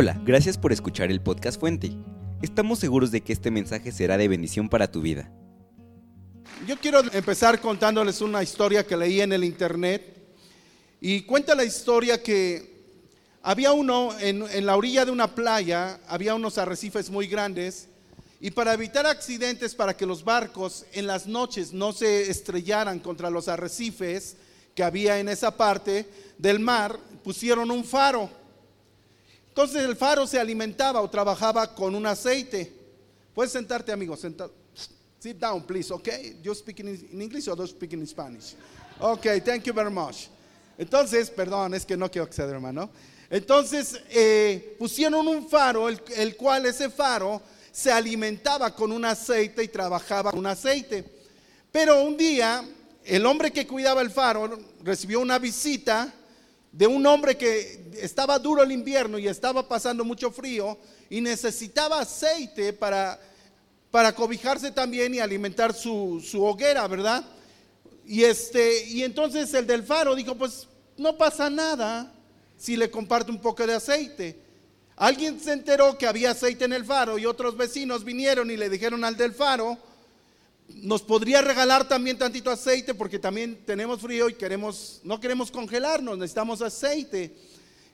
Hola, gracias por escuchar el podcast Fuente. Estamos seguros de que este mensaje será de bendición para tu vida. Yo quiero empezar contándoles una historia que leí en el internet y cuenta la historia que había uno en, en la orilla de una playa, había unos arrecifes muy grandes y para evitar accidentes, para que los barcos en las noches no se estrellaran contra los arrecifes que había en esa parte del mar, pusieron un faro. Entonces el faro se alimentaba o trabajaba con un aceite. Puedes sentarte, amigo. Sit down, please, okay? You speak in, English or do speak in Spanish? Okay, thank you very much. Entonces, perdón, es que no quiero acceder, hermano. Entonces, eh, pusieron un faro, el, el cual ese faro se alimentaba con un aceite y trabajaba con un aceite. Pero un día, el hombre que cuidaba el faro recibió una visita de un hombre que estaba duro el invierno y estaba pasando mucho frío y necesitaba aceite para, para cobijarse también y alimentar su, su hoguera, ¿verdad? Y, este, y entonces el del faro dijo, pues no pasa nada si le comparto un poco de aceite. Alguien se enteró que había aceite en el faro y otros vecinos vinieron y le dijeron al del faro, nos podría regalar también tantito aceite porque también tenemos frío y queremos, no queremos congelarnos, necesitamos aceite.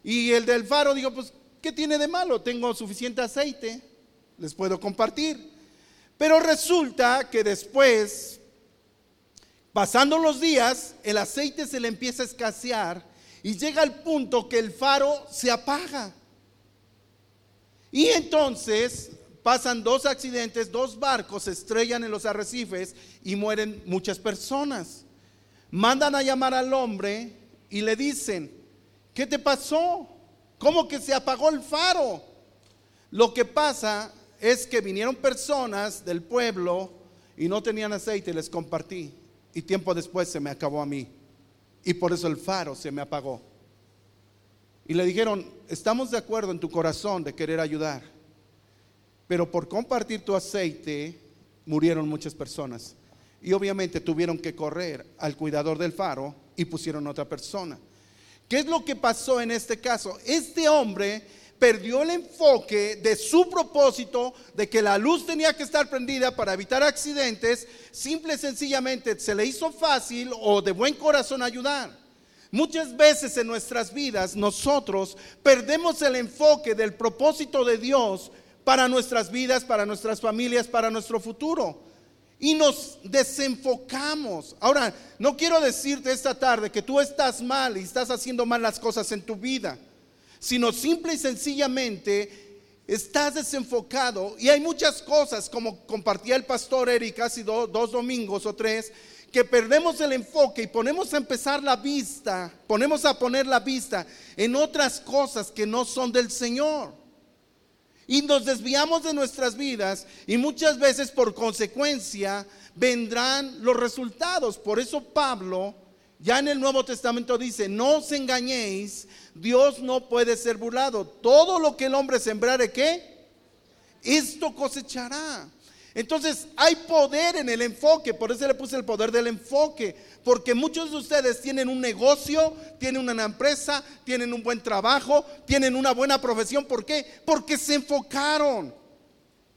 Y el del faro dijo, pues, ¿qué tiene de malo? Tengo suficiente aceite, les puedo compartir. Pero resulta que después, pasando los días, el aceite se le empieza a escasear y llega al punto que el faro se apaga. Y entonces pasan dos accidentes, dos barcos se estrellan en los arrecifes y mueren muchas personas. Mandan a llamar al hombre y le dicen, ¿qué te pasó? ¿Cómo que se apagó el faro? Lo que pasa es que vinieron personas del pueblo y no tenían aceite, les compartí. Y tiempo después se me acabó a mí. Y por eso el faro se me apagó. Y le dijeron, estamos de acuerdo en tu corazón de querer ayudar pero por compartir tu aceite murieron muchas personas. Y obviamente tuvieron que correr al cuidador del faro y pusieron otra persona. ¿Qué es lo que pasó en este caso? Este hombre perdió el enfoque de su propósito de que la luz tenía que estar prendida para evitar accidentes, simple y sencillamente se le hizo fácil o de buen corazón ayudar. Muchas veces en nuestras vidas nosotros perdemos el enfoque del propósito de Dios para nuestras vidas, para nuestras familias, para nuestro futuro. Y nos desenfocamos. Ahora, no quiero decirte esta tarde que tú estás mal y estás haciendo mal las cosas en tu vida, sino simple y sencillamente estás desenfocado. Y hay muchas cosas, como compartía el pastor Eric hace dos domingos o tres, que perdemos el enfoque y ponemos a empezar la vista, ponemos a poner la vista en otras cosas que no son del Señor. Y nos desviamos de nuestras vidas y muchas veces por consecuencia vendrán los resultados. Por eso Pablo ya en el Nuevo Testamento dice, no os engañéis, Dios no puede ser burlado. Todo lo que el hombre sembrare, ¿qué? Esto cosechará. Entonces hay poder en el enfoque, por eso le puse el poder del enfoque, porque muchos de ustedes tienen un negocio, tienen una empresa, tienen un buen trabajo, tienen una buena profesión. ¿Por qué? Porque se enfocaron,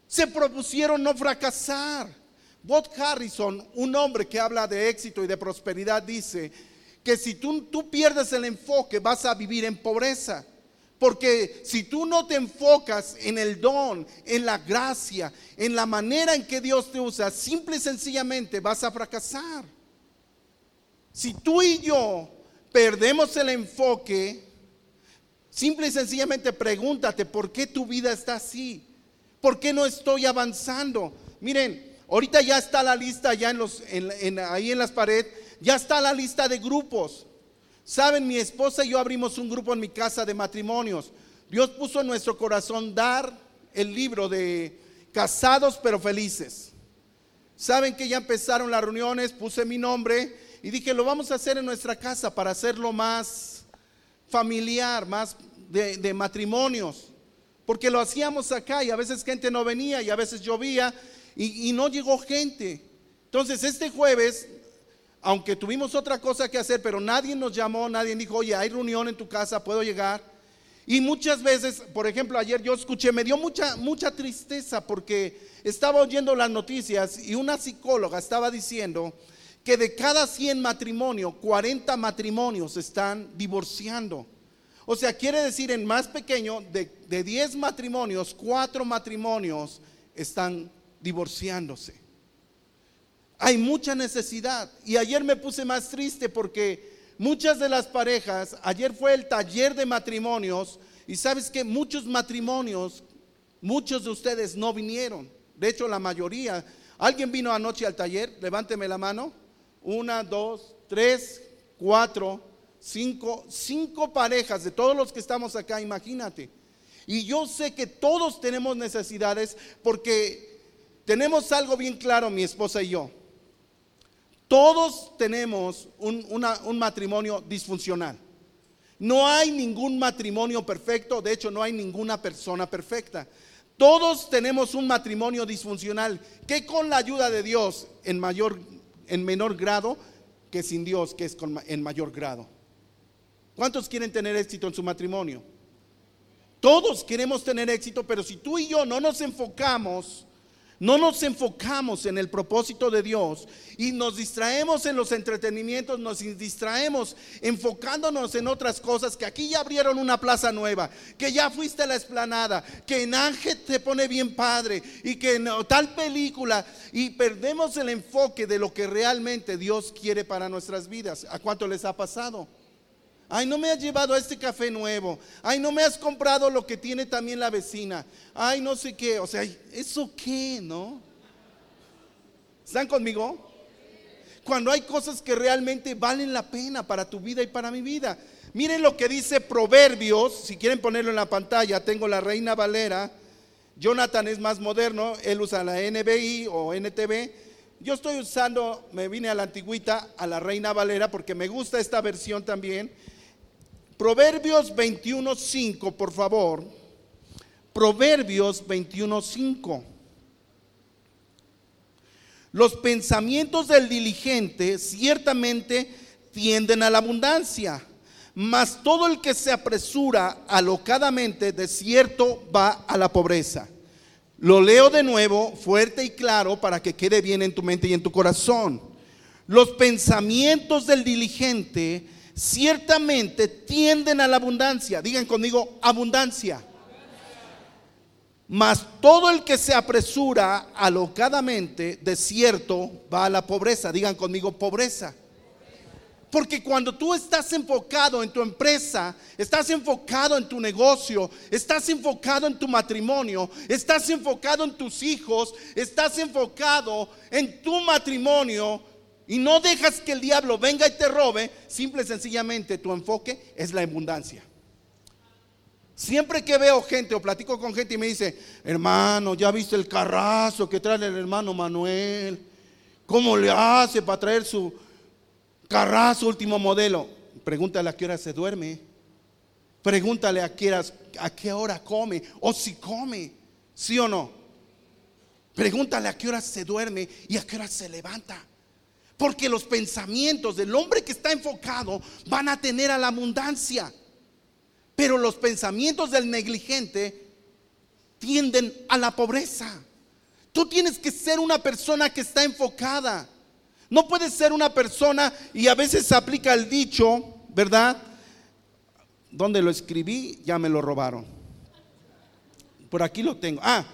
se propusieron no fracasar. Bob Harrison, un hombre que habla de éxito y de prosperidad, dice que si tú, tú pierdes el enfoque vas a vivir en pobreza. Porque si tú no te enfocas en el don, en la gracia, en la manera en que Dios te usa, simple y sencillamente vas a fracasar. Si tú y yo perdemos el enfoque, simple y sencillamente pregúntate, ¿por qué tu vida está así? ¿Por qué no estoy avanzando? Miren, ahorita ya está la lista, ya en los, ahí en las paredes, ya está la lista de grupos. Saben, mi esposa y yo abrimos un grupo en mi casa de matrimonios. Dios puso en nuestro corazón dar el libro de casados pero felices. Saben que ya empezaron las reuniones, puse mi nombre y dije, lo vamos a hacer en nuestra casa para hacerlo más familiar, más de, matrimonios. Porque lo hacíamos acá y a veces gente no venía y a veces llovía y, no llegó gente. Entonces este jueves aunque tuvimos otra cosa que hacer, pero nadie nos llamó, nadie dijo, oye, hay reunión en tu casa, puedo llegar. Y muchas veces, por ejemplo, ayer yo escuché, me dio mucha, mucha tristeza porque estaba oyendo las noticias y una psicóloga estaba diciendo que de cada 100 matrimonios, 40 matrimonios están divorciando. O sea, quiere decir en más pequeño, de, de 10 matrimonios, 4 matrimonios están divorciándose. Hay mucha necesidad. Y ayer me puse más triste porque muchas de las parejas, ayer fue el taller de matrimonios y sabes que muchos matrimonios, muchos de ustedes no vinieron. De hecho, la mayoría. ¿Alguien vino anoche al taller? Levánteme la mano. Una, dos, tres, cuatro, cinco, cinco parejas de todos los que estamos acá, imagínate. Y yo sé que todos tenemos necesidades porque tenemos algo bien claro, mi esposa y yo. Todos tenemos un, un matrimonio disfuncional. No hay ningún matrimonio perfecto, de hecho no hay ninguna persona perfecta. Todos tenemos un matrimonio disfuncional que con la ayuda de Dios en mayor en menor grado que sin Dios, que es en mayor grado. ¿Cuántos quieren tener éxito en su matrimonio? Todos queremos tener éxito, pero si tú y yo no nos enfocamos no nos enfocamos en el propósito de Dios y nos distraemos en los entretenimientos, nos distraemos enfocándonos en otras cosas, que aquí ya abrieron una plaza nueva, que ya fuiste a la esplanada, que en Ángel te pone bien padre y que en tal película y perdemos el enfoque de lo que realmente Dios quiere para nuestras vidas. ¿A cuánto les ha pasado? Ay, no me has llevado a este café nuevo. Ay, no me has comprado lo que tiene también la vecina. Ay, no sé qué. O sea, ¿eso qué, no? ¿Están conmigo? Cuando hay cosas que realmente valen la pena para tu vida y para mi vida. Miren lo que dice Proverbios. Si quieren ponerlo en la pantalla, tengo la Reina Valera. Jonathan es más moderno. Él usa la NBI o NTV. Yo estoy usando, me vine a la antigüita, a la Reina Valera, porque me gusta esta versión también. Proverbios 21.5, por favor. Proverbios 21.5. Los pensamientos del diligente ciertamente tienden a la abundancia, mas todo el que se apresura alocadamente de cierto va a la pobreza. Lo leo de nuevo, fuerte y claro, para que quede bien en tu mente y en tu corazón. Los pensamientos del diligente ciertamente tienden a la abundancia. Digan conmigo, abundancia. Mas todo el que se apresura alocadamente, de cierto, va a la pobreza. Digan conmigo, pobreza. Porque cuando tú estás enfocado en tu empresa, estás enfocado en tu negocio, estás enfocado en tu matrimonio, estás enfocado en tus hijos, estás enfocado en tu matrimonio, y no dejas que el diablo venga y te robe, simple y sencillamente tu enfoque es la abundancia. Siempre que veo gente o platico con gente y me dice, hermano, ya viste el carrazo que trae el hermano Manuel, ¿cómo le hace para traer su carrazo último modelo? Pregúntale a qué hora se duerme, pregúntale a qué, a qué hora come o si come, ¿sí o no? Pregúntale a qué hora se duerme y a qué hora se levanta. Porque los pensamientos del hombre que está enfocado van a tener a la abundancia. Pero los pensamientos del negligente tienden a la pobreza. Tú tienes que ser una persona que está enfocada. No puedes ser una persona, y a veces se aplica el dicho, ¿verdad? Donde lo escribí, ya me lo robaron. Por aquí lo tengo. Ah,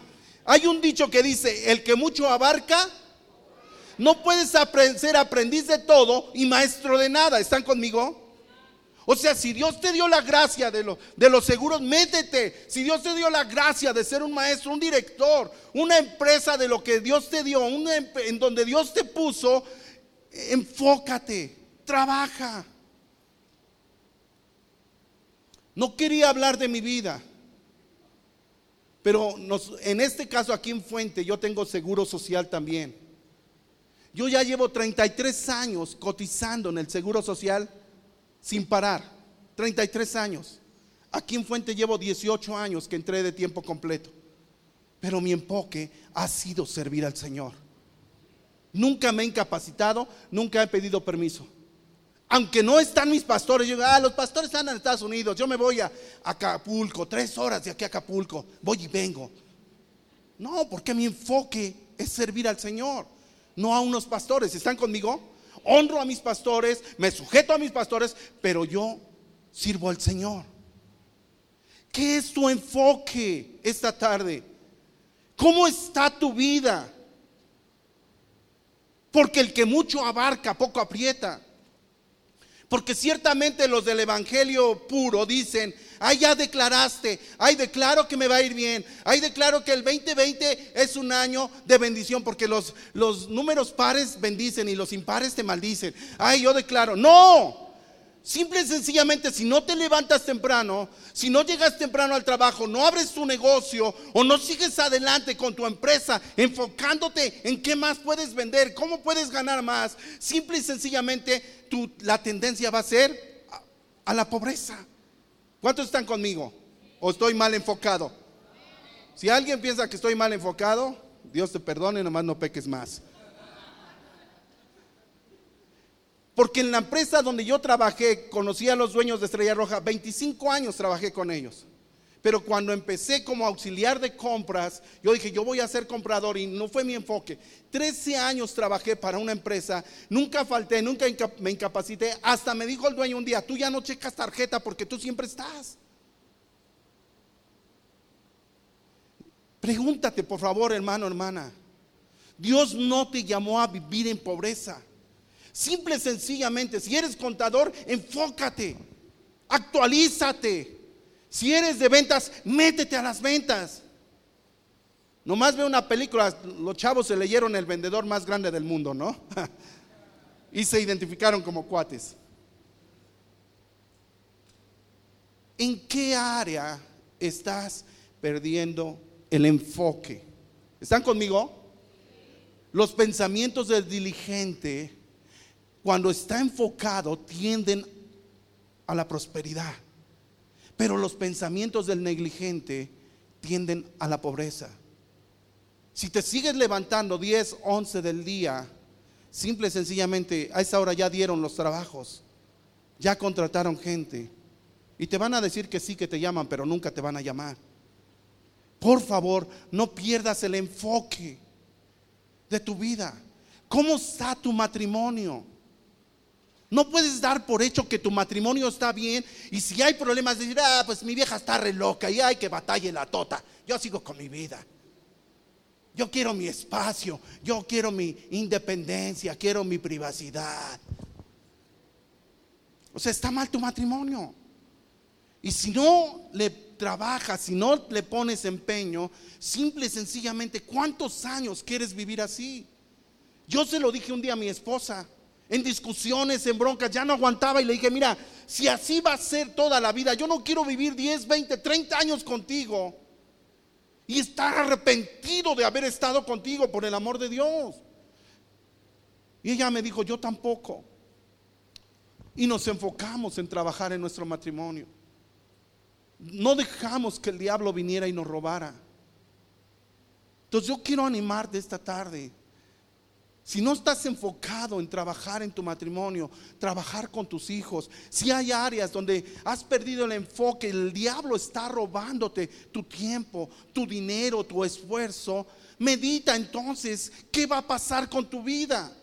hay un dicho que dice, el que mucho abarca, no puedes ser aprendiz de todo y maestro de nada. ¿Están conmigo? O sea, si Dios te dio la gracia de, de los seguros, métete. Si Dios te dio la gracia de ser un maestro, un director, una empresa de lo que Dios te dio, en donde Dios te puso, enfócate, trabaja. No quería hablar de mi vida, pero en este caso aquí en Fuente yo tengo seguro social también. Yo ya llevo 33 años cotizando en el Seguro Social sin parar. 33 años. Aquí en Fuente llevo 18 años que entré de tiempo completo. Pero mi enfoque ha sido servir al Señor. Nunca me he incapacitado, nunca he pedido permiso. Aunque no están mis pastores, yo digo, ah, los pastores están en Estados Unidos, yo me voy a Acapulco, tres horas de aquí a Acapulco, voy y vengo. No, porque mi enfoque es servir al Señor, no a unos pastores. ¿Están conmigo? Honro a mis pastores, me sujeto a mis pastores, pero yo sirvo al Señor. ¿Qué es tu enfoque esta tarde? ¿Cómo está tu vida? Porque el que mucho abarca, poco aprieta. Porque ciertamente los del Evangelio puro dicen, ay, ya declaraste, ay, declaro que me va a ir bien, ay, declaro que el 2020 es un año de bendición, porque los, los números pares bendicen y los impares te maldicen. Ay, yo declaro, no, Simple y sencillamente, si no te levantas temprano, si no llegas temprano al trabajo, no abres tu negocio o no sigues adelante con tu empresa, enfocándote en qué más puedes vender, cómo puedes ganar más, simple y sencillamente tu, la tendencia va a ser a, a la pobreza. ¿Cuántos están conmigo? ¿O estoy mal enfocado? Si alguien piensa que estoy mal enfocado, Dios te perdone, nomás no peques más. Porque en la empresa donde yo trabajé, conocí a los dueños de Estrella Roja, 25 años trabajé con ellos. Pero cuando empecé como auxiliar de compras, yo dije, yo voy a ser comprador y no fue mi enfoque. 13 años trabajé para una empresa, nunca falté, nunca me incapacité. Hasta me dijo el dueño un día, tú ya no checas tarjeta porque tú siempre estás. Pregúntate, por favor, hermano, hermana. Dios no te llamó a vivir en pobreza. Simple y sencillamente, si eres contador, enfócate, actualízate. Si eres de ventas, métete a las ventas. Nomás ve una película, los chavos se leyeron el vendedor más grande del mundo, ¿no? y se identificaron como cuates. ¿En qué área estás perdiendo el enfoque? ¿Están conmigo? Los pensamientos del diligente cuando está enfocado, tienden a la prosperidad. Pero los pensamientos del negligente tienden a la pobreza. Si te sigues levantando 10, 11 del día, simple y sencillamente, a esa hora ya dieron los trabajos, ya contrataron gente. Y te van a decir que sí, que te llaman, pero nunca te van a llamar. Por favor, no pierdas el enfoque de tu vida. ¿Cómo está tu matrimonio? No puedes dar por hecho que tu matrimonio está bien y si hay problemas decir, ah, pues mi vieja está re loca y hay que batalle la tota. Yo sigo con mi vida. Yo quiero mi espacio, yo quiero mi independencia, quiero mi privacidad. O sea, está mal tu matrimonio. Y si no le trabajas, si no le pones empeño, simple y sencillamente, ¿cuántos años quieres vivir así? Yo se lo dije un día a mi esposa en discusiones, en broncas, ya no aguantaba y le dije, mira, si así va a ser toda la vida, yo no quiero vivir 10, 20, 30 años contigo y estar arrepentido de haber estado contigo por el amor de Dios. Y ella me dijo, yo tampoco. Y nos enfocamos en trabajar en nuestro matrimonio. No dejamos que el diablo viniera y nos robara. Entonces yo quiero animarte esta tarde si no estás enfocado en trabajar en tu matrimonio, trabajar con tus hijos, si hay áreas donde has perdido el enfoque, el diablo está robándote tu tiempo, tu dinero, tu esfuerzo, medita entonces qué va a pasar con tu vida.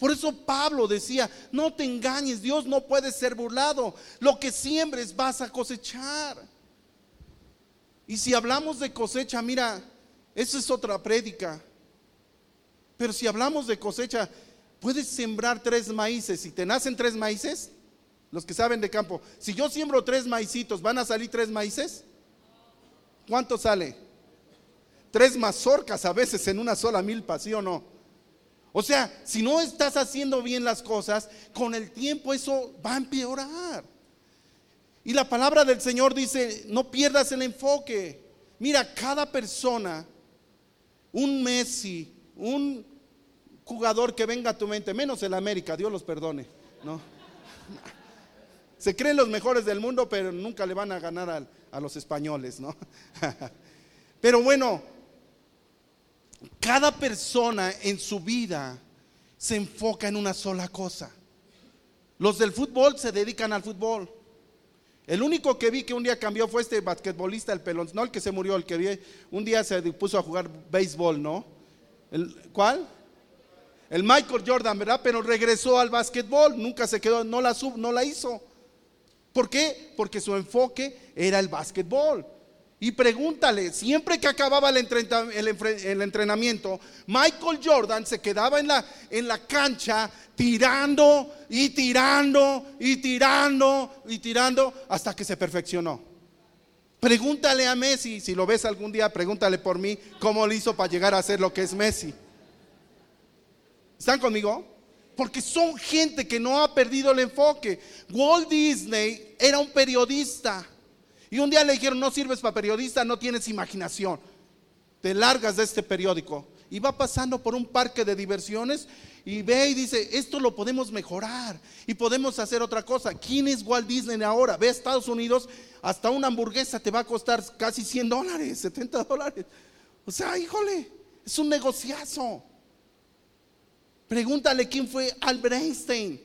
Por eso Pablo decía, no te engañes, Dios no puede ser burlado, lo que siembres vas a cosechar. Y si hablamos de cosecha, mira, esa es otra prédica. Pero si hablamos de cosecha, puedes sembrar tres maíces. Si te nacen tres maíces, los que saben de campo, si yo siembro tres maicitos, ¿van a salir tres maíces? ¿Cuánto sale? Tres mazorcas a veces en una sola milpa, ¿sí o no? O sea, si no estás haciendo bien las cosas, con el tiempo eso va a empeorar. Y la palabra del Señor dice, no pierdas el enfoque. Mira, cada persona, un Messi, un jugador que venga a tu mente, menos el América, Dios los perdone, ¿no? Se creen los mejores del mundo, pero nunca le van a ganar a, los españoles, ¿no? Pero bueno, cada persona en su vida se enfoca en una sola cosa. Los del fútbol se dedican al fútbol. El único que vi que un día cambió fue este basquetbolista, el pelón, no el que se murió, el que vi, un día se puso a jugar béisbol, ¿no? ¿El, ¿Cuál? El Michael Jordan, ¿verdad? Pero regresó al básquetbol, nunca se quedó, no la, sub, no la hizo. ¿Por qué? Porque su enfoque era el básquetbol. Y pregúntale, siempre que acababa el, entrenamiento, Michael Jordan se quedaba en la, en la cancha tirando y tirando y tirando y tirando hasta que se perfeccionó. Pregúntale a Messi, si lo ves algún día, pregúntale por mí cómo lo hizo para llegar a ser lo que es Messi. ¿Están conmigo? Porque son gente que no ha perdido el enfoque. Walt Disney era un periodista y un día le dijeron, no sirves para periodista, no tienes imaginación. Te largas de este periódico. Y va pasando por un parque de diversiones y ve y dice, esto lo podemos mejorar y podemos hacer otra cosa. ¿Quién es Walt Disney ahora? Ve a Estados Unidos, hasta una hamburguesa te va a costar casi 100 dólares, 70 dólares. O sea, híjole, es un negociazo. Pregúntale quién fue Albert Einstein.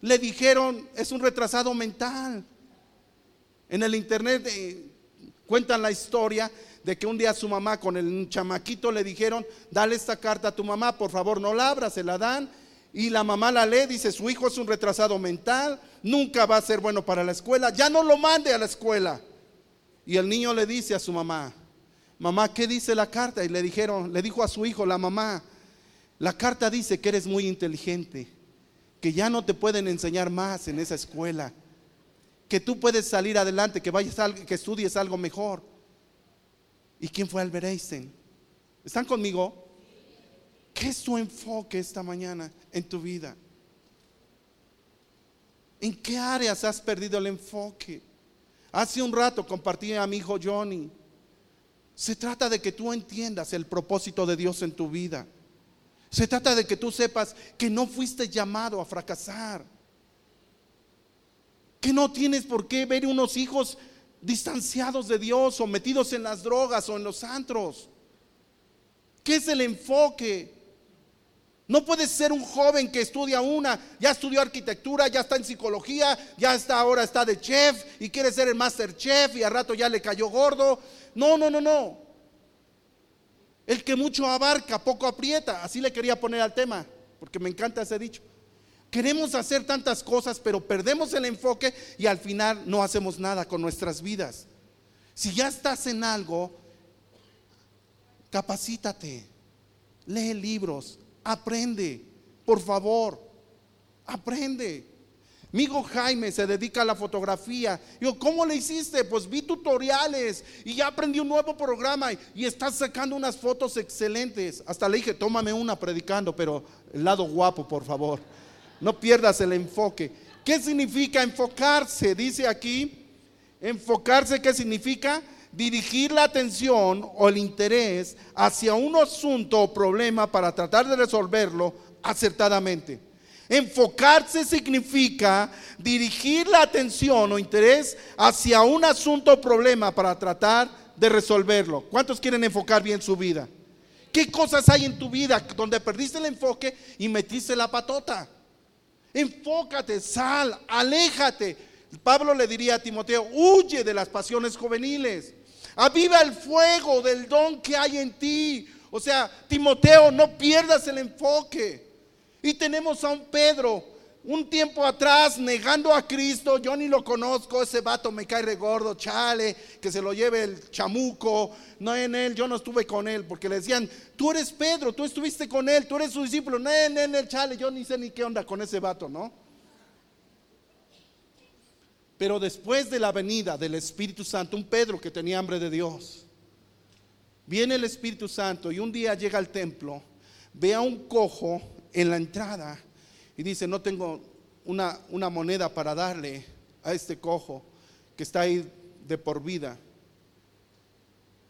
Le dijeron, es un retrasado mental. En el internet eh, cuentan la historia de que un día su mamá con el chamaquito le dijeron, dale esta carta a tu mamá, por favor no la abra, se la dan. Y la mamá la lee, dice, su hijo es un retrasado mental, nunca va a ser bueno para la escuela, ya no lo mande a la escuela. Y el niño le dice a su mamá, mamá, ¿qué dice la carta? Y le dijeron, le dijo a su hijo, la mamá, la carta dice que eres muy inteligente, que ya no te pueden enseñar más en esa escuela que tú puedes salir adelante, que vayas que estudies algo mejor. ¿Y quién fue Albert Einstein? ¿Están conmigo? ¿Qué es tu enfoque esta mañana en tu vida? ¿En qué áreas has perdido el enfoque? Hace un rato compartí a mi hijo Johnny. Se trata de que tú entiendas el propósito de Dios en tu vida. Se trata de que tú sepas que no fuiste llamado a fracasar que no tienes por qué ver unos hijos distanciados de Dios o metidos en las drogas o en los antros. ¿Qué es el enfoque? No puedes ser un joven que estudia una, ya estudió arquitectura, ya está en psicología, ya está ahora está de chef y quiere ser el master chef y al rato ya le cayó gordo. No, no, no, no. El que mucho abarca, poco aprieta. Así le quería poner al tema, porque me encanta ese dicho. Queremos hacer tantas cosas, pero perdemos el enfoque y al final no hacemos nada con nuestras vidas. Si ya estás en algo, capacítate, lee libros, aprende, por favor, aprende. Mi hijo Jaime se dedica a la fotografía. Yo, ¿cómo le hiciste? Pues vi tutoriales y ya aprendí un nuevo programa y, y estás sacando unas fotos excelentes. Hasta le dije, tómame una predicando, pero el lado guapo, por favor. No pierdas el enfoque. ¿Qué significa enfocarse? Dice aquí, enfocarse, ¿qué significa? Dirigir la atención o el interés hacia un asunto o problema para tratar de resolverlo acertadamente. Enfocarse significa dirigir la atención o interés hacia un asunto o problema para tratar de resolverlo. ¿Cuántos quieren enfocar bien su vida? ¿Qué cosas hay en tu vida donde perdiste el enfoque y metiste la patota? Enfócate, sal, aléjate. Pablo le diría a Timoteo, huye de las pasiones juveniles. Aviva el fuego del don que hay en ti. O sea, Timoteo, no pierdas el enfoque. Y tenemos a un Pedro un tiempo atrás negando a Cristo, yo ni lo conozco, ese vato me cae regordo, chale, que se lo lleve el chamuco, no en él, yo no estuve con él, porque le decían, tú eres Pedro, tú estuviste con él, tú eres su discípulo, no en él, chale, yo ni sé ni qué onda con ese vato, ¿no? Pero después de la venida del Espíritu Santo, un Pedro que tenía hambre de Dios, viene el Espíritu Santo y un día llega al templo, ve a un cojo en la entrada y dice, no tengo una, una moneda para darle a este cojo que está ahí de por vida.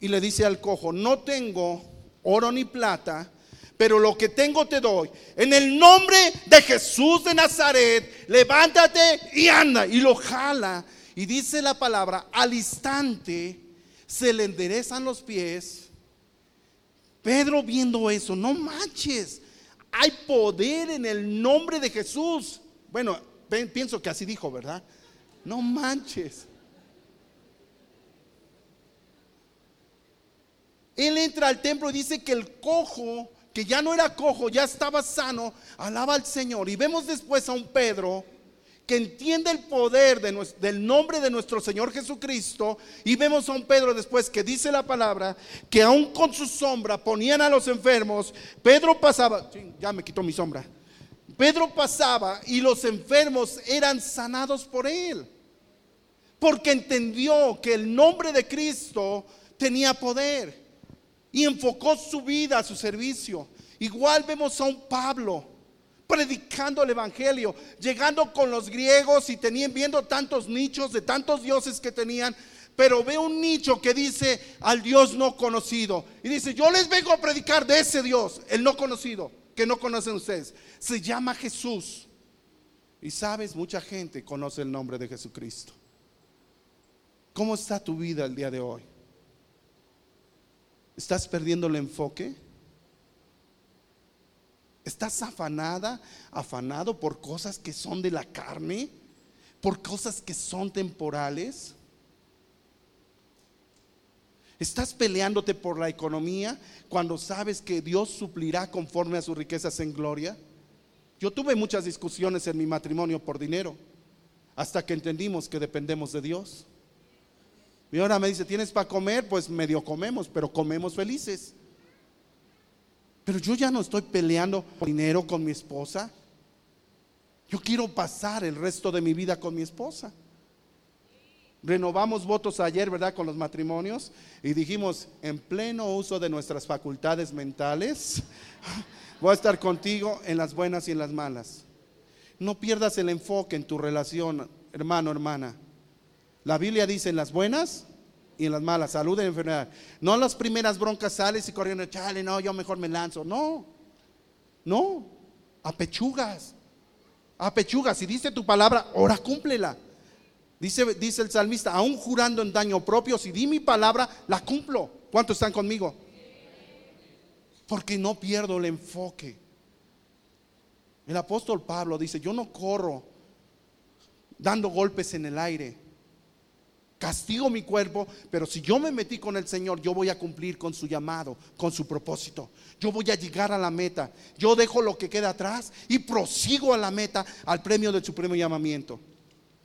Y le dice al cojo, no tengo oro ni plata, pero lo que tengo te doy. En el nombre de Jesús de Nazaret, levántate y anda. Y lo jala. Y dice la palabra, al instante se le enderezan los pies. Pedro viendo eso, no manches, hay poder en el nombre de Jesús. Bueno, pienso que así dijo, ¿verdad? No manches. Él entra al templo y dice que el cojo, que ya no era cojo, ya estaba sano, alaba al Señor. Y vemos después a un Pedro que entiende el poder del nombre de nuestro Señor Jesucristo. Y vemos a un Pedro después que dice la palabra que aún con su sombra ponían a los enfermos. Pedro pasaba, ya me quitó mi sombra. Pedro pasaba y los enfermos eran sanados por él. Porque entendió que el nombre de Cristo tenía poder y enfocó su vida a su servicio. Igual vemos a un Pablo predicando el evangelio, llegando con los griegos y tenían viendo tantos nichos de tantos dioses que tenían, pero ve un nicho que dice al Dios no conocido y dice, "Yo les vengo a predicar de ese Dios, el no conocido, que no conocen ustedes. Se llama Jesús." Y sabes, mucha gente conoce el nombre de Jesucristo. ¿Cómo está tu vida el día de hoy? ¿Estás perdiendo el enfoque? ¿Estás afanada, afanado por cosas que son de la carne? ¿Por cosas que son temporales? ¿Estás peleándote por la economía cuando sabes que Dios suplirá conforme a sus riquezas en gloria? Yo tuve muchas discusiones en mi matrimonio por dinero, hasta que entendimos que dependemos de Dios. Mi ahora me dice, ¿tienes para comer? Pues medio comemos, pero comemos felices. Pero yo ya no estoy peleando por dinero con mi esposa. Yo quiero pasar el resto de mi vida con mi esposa. Renovamos votos ayer, ¿verdad? Con los matrimonios y dijimos, en pleno uso de nuestras facultades mentales, voy a estar contigo en las buenas y en las malas. No pierdas el enfoque en tu relación, hermano, hermana. La Biblia dice en las buenas y en las malas, salud y enfermedad. No las primeras broncas sales y corriendo, chale, no, yo mejor me lanzo. No, no, a pechugas, a pechugas. Si dice tu palabra, ahora cúmplela. Dice, dice el salmista, aún jurando en daño propio, si di mi palabra, la cumplo. ¿Cuántos están conmigo? Porque no pierdo el enfoque. El apóstol Pablo dice, yo no corro dando golpes en el aire castigo mi cuerpo, pero si yo me metí con el Señor, yo voy a cumplir con su llamado, con su propósito. Yo voy a llegar a la meta. Yo dejo lo que queda atrás y prosigo a la meta, al premio del supremo llamamiento.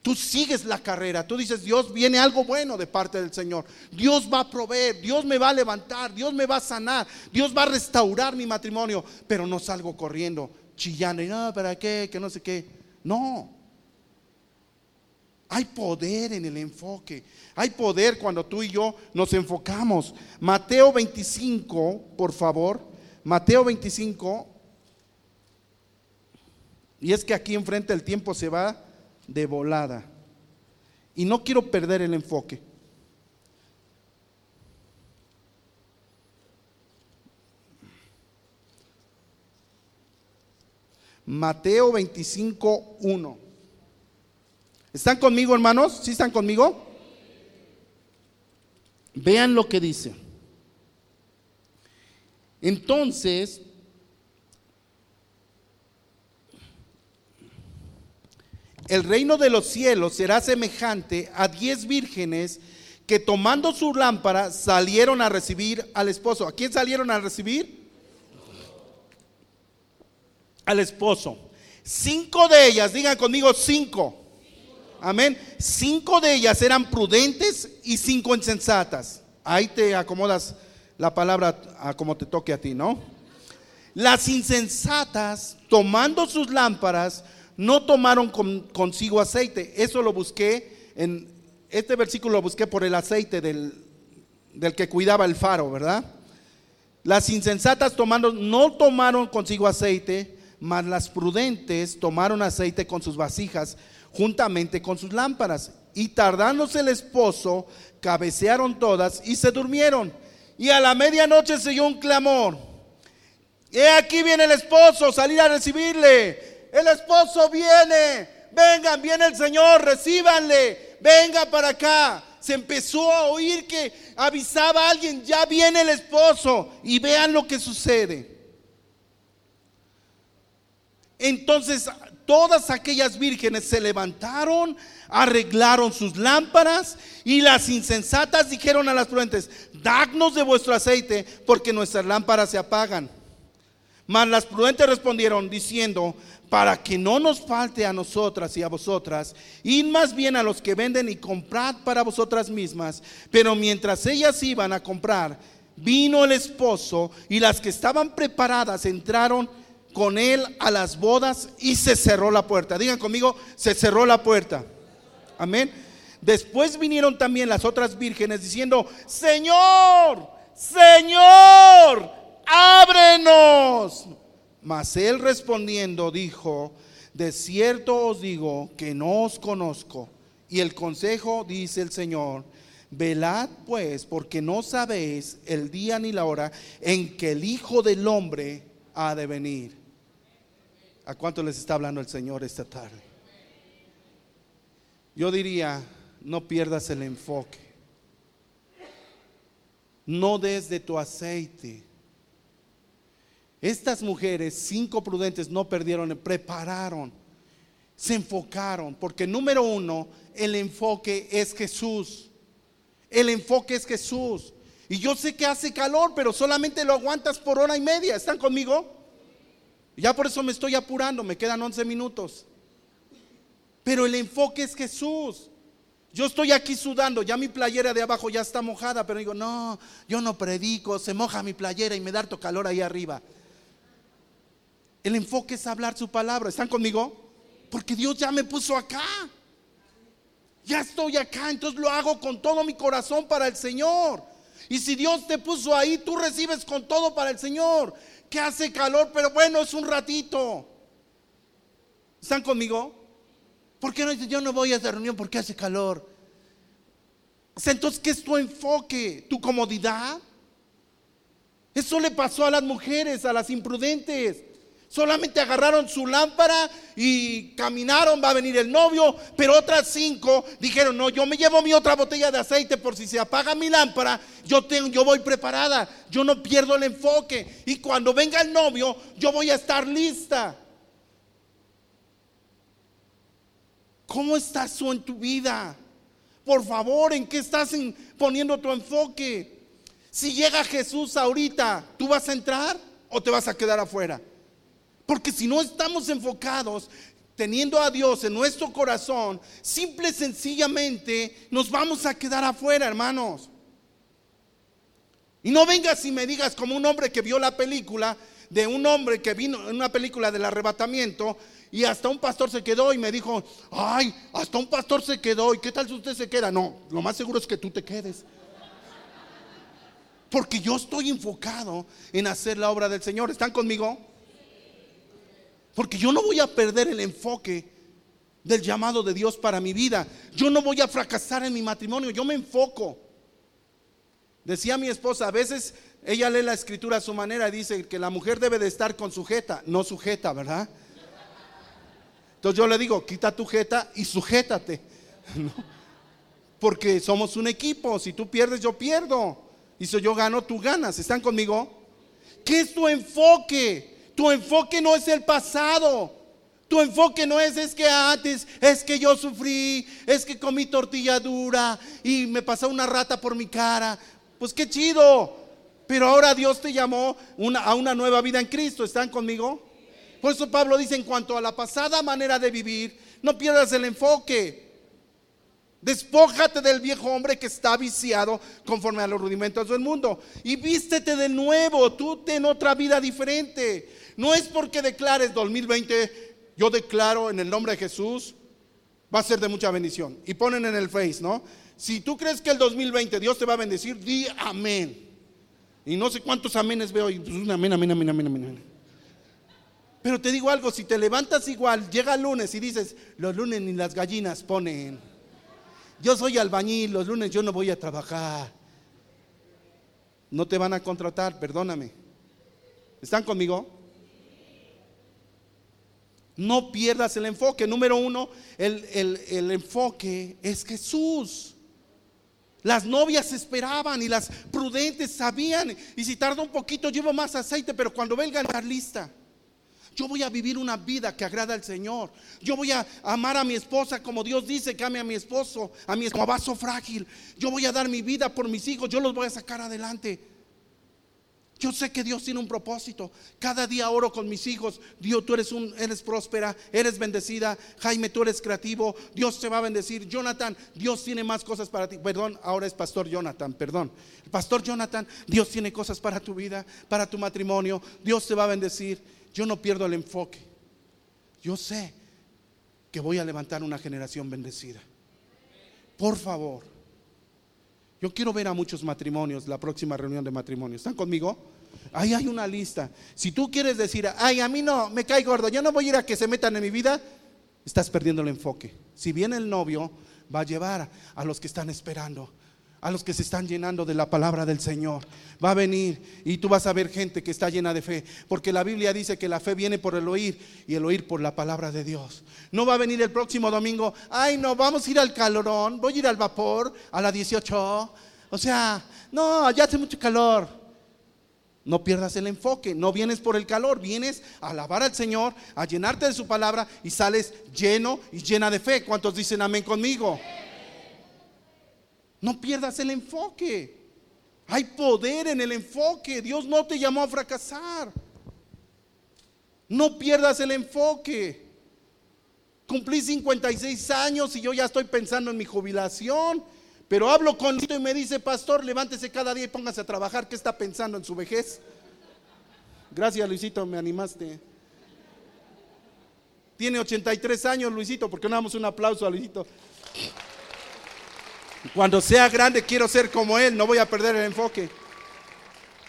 Tú sigues la carrera, tú dices, Dios viene algo bueno de parte del Señor. Dios va a proveer, Dios me va a levantar, Dios me va a sanar, Dios va a restaurar mi matrimonio, pero no salgo corriendo, chillando y no, ¿para qué? Que no sé qué. No, hay poder en el enfoque. Hay poder cuando tú y yo nos enfocamos. Mateo 25, por favor. Mateo 25. Y es que aquí enfrente el tiempo se va de volada. Y no quiero perder el enfoque. Mateo 25, 1. ¿Están conmigo, hermanos? ¿Sí están conmigo? Vean lo que dice. Entonces, el reino de los cielos será semejante a diez vírgenes que tomando su lámpara salieron a recibir al esposo. ¿A quién salieron a recibir? Al esposo. Cinco de ellas, digan conmigo cinco Amén. Cinco de ellas eran prudentes y cinco insensatas. Ahí te acomodas la palabra a como te toque a ti, ¿no? Las insensatas, tomando sus lámparas, no tomaron consigo aceite. Eso lo busqué en este versículo lo busqué por el aceite del, del que cuidaba el faro, ¿verdad? Las insensatas tomando no tomaron consigo aceite, mas las prudentes tomaron aceite con sus vasijas juntamente con sus lámparas. Y tardándose el esposo, cabecearon todas y se durmieron. Y a la medianoche se oyó un clamor. He aquí viene el esposo, salir a recibirle. El esposo viene. Vengan, viene el Señor, recíbanle. Venga para acá. Se empezó a oír que avisaba a alguien, ya viene el esposo. Y vean lo que sucede. Entonces todas aquellas vírgenes se levantaron, arreglaron sus lámparas y las insensatas dijeron a las prudentes, dadnos de vuestro aceite porque nuestras lámparas se apagan. Mas las prudentes respondieron diciendo, para que no nos falte a nosotras y a vosotras, id más bien a los que venden y comprad para vosotras mismas. Pero mientras ellas iban a comprar, vino el esposo y las que estaban preparadas entraron con él a las bodas y se cerró la puerta. Digan conmigo, se cerró la puerta. Amén. Después vinieron también las otras vírgenes diciendo, Señor, Señor, ábrenos. Mas él respondiendo dijo, de cierto os digo que no os conozco. Y el consejo dice el Señor, velad pues, porque no sabéis el día ni la hora en que el Hijo del Hombre ha de venir. ¿A cuánto les está hablando el Señor esta tarde? Yo diría, no pierdas el enfoque. No des de tu aceite estas mujeres, cinco prudentes, no perdieron, prepararon, se enfocaron, porque número uno, el enfoque es Jesús. El enfoque es Jesús. Y yo sé que hace calor, pero solamente lo aguantas por hora y media. ¿Están conmigo? Ya por eso me estoy apurando, me quedan 11 minutos. Pero el enfoque es Jesús. Yo estoy aquí sudando, ya mi playera de abajo ya está mojada, pero digo, no, yo no predico, se moja mi playera y me da harto calor ahí arriba. El enfoque es hablar su palabra. ¿Están conmigo? Porque Dios ya me puso acá. Ya estoy acá, entonces lo hago con todo mi corazón para el Señor. Y si Dios te puso ahí, tú recibes con todo para el Señor. Que hace calor, pero bueno, es un ratito. ¿Están conmigo? ¿Por qué no yo no voy a esa reunión porque hace calor? entonces, ¿qué es tu enfoque? ¿Tu comodidad? Eso le pasó a las mujeres, a las imprudentes. Solamente agarraron su lámpara y caminaron, va a venir el novio, pero otras cinco dijeron, no, yo me llevo mi otra botella de aceite por si se apaga mi lámpara, yo, tengo, yo voy preparada, yo no pierdo el enfoque y cuando venga el novio, yo voy a estar lista. ¿Cómo estás tú en tu vida? Por favor, ¿en qué estás poniendo tu enfoque? Si llega Jesús ahorita, ¿tú vas a entrar o te vas a quedar afuera? Porque si no estamos enfocados, teniendo a Dios en nuestro corazón, simple y sencillamente nos vamos a quedar afuera, hermanos. Y no vengas y me digas como un hombre que vio la película, de un hombre que vino en una película del arrebatamiento, y hasta un pastor se quedó y me dijo, ay, hasta un pastor se quedó, ¿y qué tal si usted se queda? No, lo más seguro es que tú te quedes. Porque yo estoy enfocado en hacer la obra del Señor. ¿Están conmigo? Porque yo no voy a perder el enfoque del llamado de Dios para mi vida. Yo no voy a fracasar en mi matrimonio, yo me enfoco. Decía mi esposa, a veces ella lee la escritura a su manera y dice que la mujer debe de estar con sujeta, no sujeta, ¿verdad? Entonces yo le digo, quita tu jeta y sujétate. Porque somos un equipo, si tú pierdes, yo pierdo. Y si yo gano, tú ganas. ¿Están conmigo? ¿Qué es tu enfoque? Tu enfoque no es el pasado. Tu enfoque no es es que antes, es que yo sufrí, es que comí tortilla dura y me pasó una rata por mi cara. Pues qué chido. Pero ahora Dios te llamó a una nueva vida en Cristo. ¿Están conmigo? Por eso Pablo dice en cuanto a la pasada manera de vivir, no pierdas el enfoque. Despójate del viejo hombre que está viciado conforme a los rudimentos del mundo y vístete de nuevo, tú ten otra vida diferente. No es porque declares 2020, yo declaro en el nombre de Jesús, va a ser de mucha bendición. Y ponen en el face, ¿no? Si tú crees que el 2020 Dios te va a bendecir, di amén. Y no sé cuántos amenes veo, y pues un amén, amén, amén, amén, amén. Pero te digo algo, si te levantas igual, llega el lunes y dices, los lunes ni las gallinas ponen. Yo soy albañil, los lunes yo no voy a trabajar. No te van a contratar, perdóname. ¿Están conmigo? No pierdas el enfoque. Número uno, el, enfoque es Jesús. Las novias esperaban y las prudentes sabían. Y si tarda un poquito, llevo más aceite, pero cuando venga estar lista. Yo voy a vivir una vida que agrada al Señor. Yo voy a amar a mi esposa como Dios dice que ame a mi esposo, a mi como vaso frágil. Yo voy a dar mi vida por mis hijos. Yo los voy a sacar adelante. Yo sé que Dios tiene un propósito. Cada día oro con mis hijos. Dios, tú eres un eres próspera, eres bendecida. Jaime, tú eres creativo. Dios te va a bendecir. Jonathan, Dios tiene más cosas para ti. Perdón, ahora es pastor Jonathan, perdón. pastor Jonathan, Dios tiene cosas para tu vida, para tu matrimonio. Dios te va a bendecir. Yo no pierdo el enfoque. Yo sé que voy a levantar una generación bendecida. Por favor, yo quiero ver a muchos matrimonios, la próxima reunión de matrimonios. ¿Están conmigo? Ahí hay una lista. Si tú quieres decir, ay, a mí no, me cae gordo, yo no voy a ir a que se metan en mi vida, estás perdiendo el enfoque. Si viene el novio, va a llevar a los que están esperando, a los que se están llenando de la palabra del Señor. Va a venir y tú vas a ver gente que está llena de fe, porque la Biblia dice que la fe viene por el oír y el oír por la palabra de Dios. No va a venir el próximo domingo, ay no, vamos a ir al calorón, voy a ir al vapor a la 18. O sea, no, ya hace mucho calor. No pierdas el enfoque, no vienes por el calor, vienes a alabar al Señor, a llenarte de su palabra y sales lleno y llena de fe. ¿Cuántos dicen amén conmigo? No pierdas el enfoque. Hay poder en el enfoque. Dios no te llamó a fracasar. No pierdas el enfoque. Cumplí 56 años y yo ya estoy pensando en mi jubilación. Pero hablo con Luisito y me dice, pastor, levántese cada día y póngase a trabajar. ¿Qué está pensando en su vejez? Gracias, Luisito, me animaste. Tiene 83 años, Luisito, porque no damos un aplauso a Luisito. Cuando sea grande quiero ser como él, no voy a perder el enfoque.